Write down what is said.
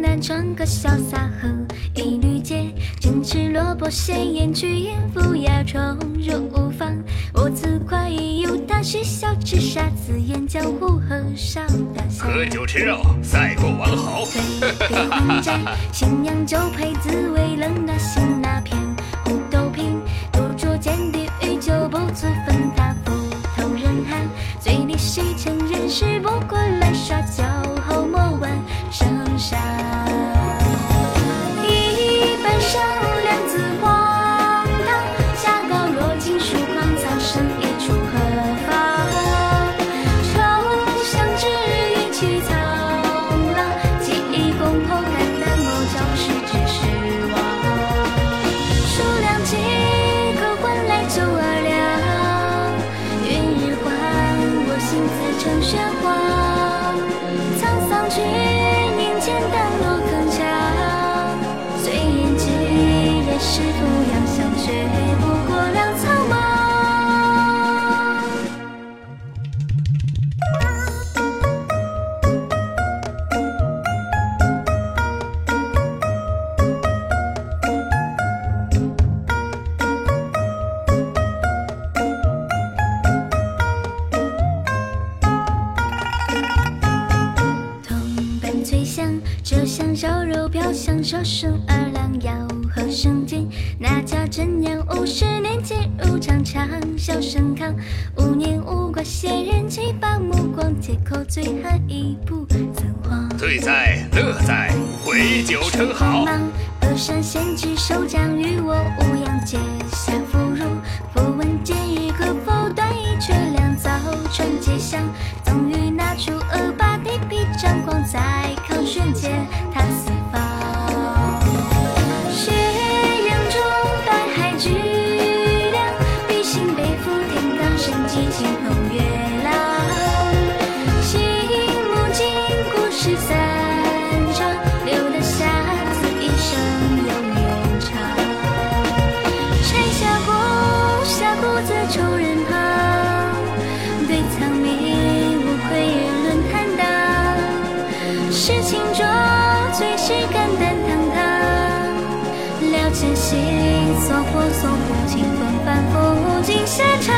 敢穿个潇洒和一缕结，剑齿萝卜鲜艳去艳富雅宠入房。我自夸已有大事小吃杀子言江湖和尚大侠。喝 酒吃肉赛过王侯。对对还债，新娘酒配滋味冷那心那片红豆瓶，多酌见地与酒不足分他浮头人寒。醉里谁承认是不过来耍酒板脆香，这香烧肉飘香，烧生二两要和生煎。那家真娘五十年前入场唱，笑声康。五年无挂闲人气，把目光借口醉汉一步怎慌？醉在乐在，回酒称好。忙，峨山仙居手掌与我无恙结下芙蓉。不问地皮张光在康轩借他四方。斜阳中白海巨量，笔心背负天罡神机惊鸿月痴情中最是肝胆堂堂，了解心头所惑，送不尽风帆，赴尽下场。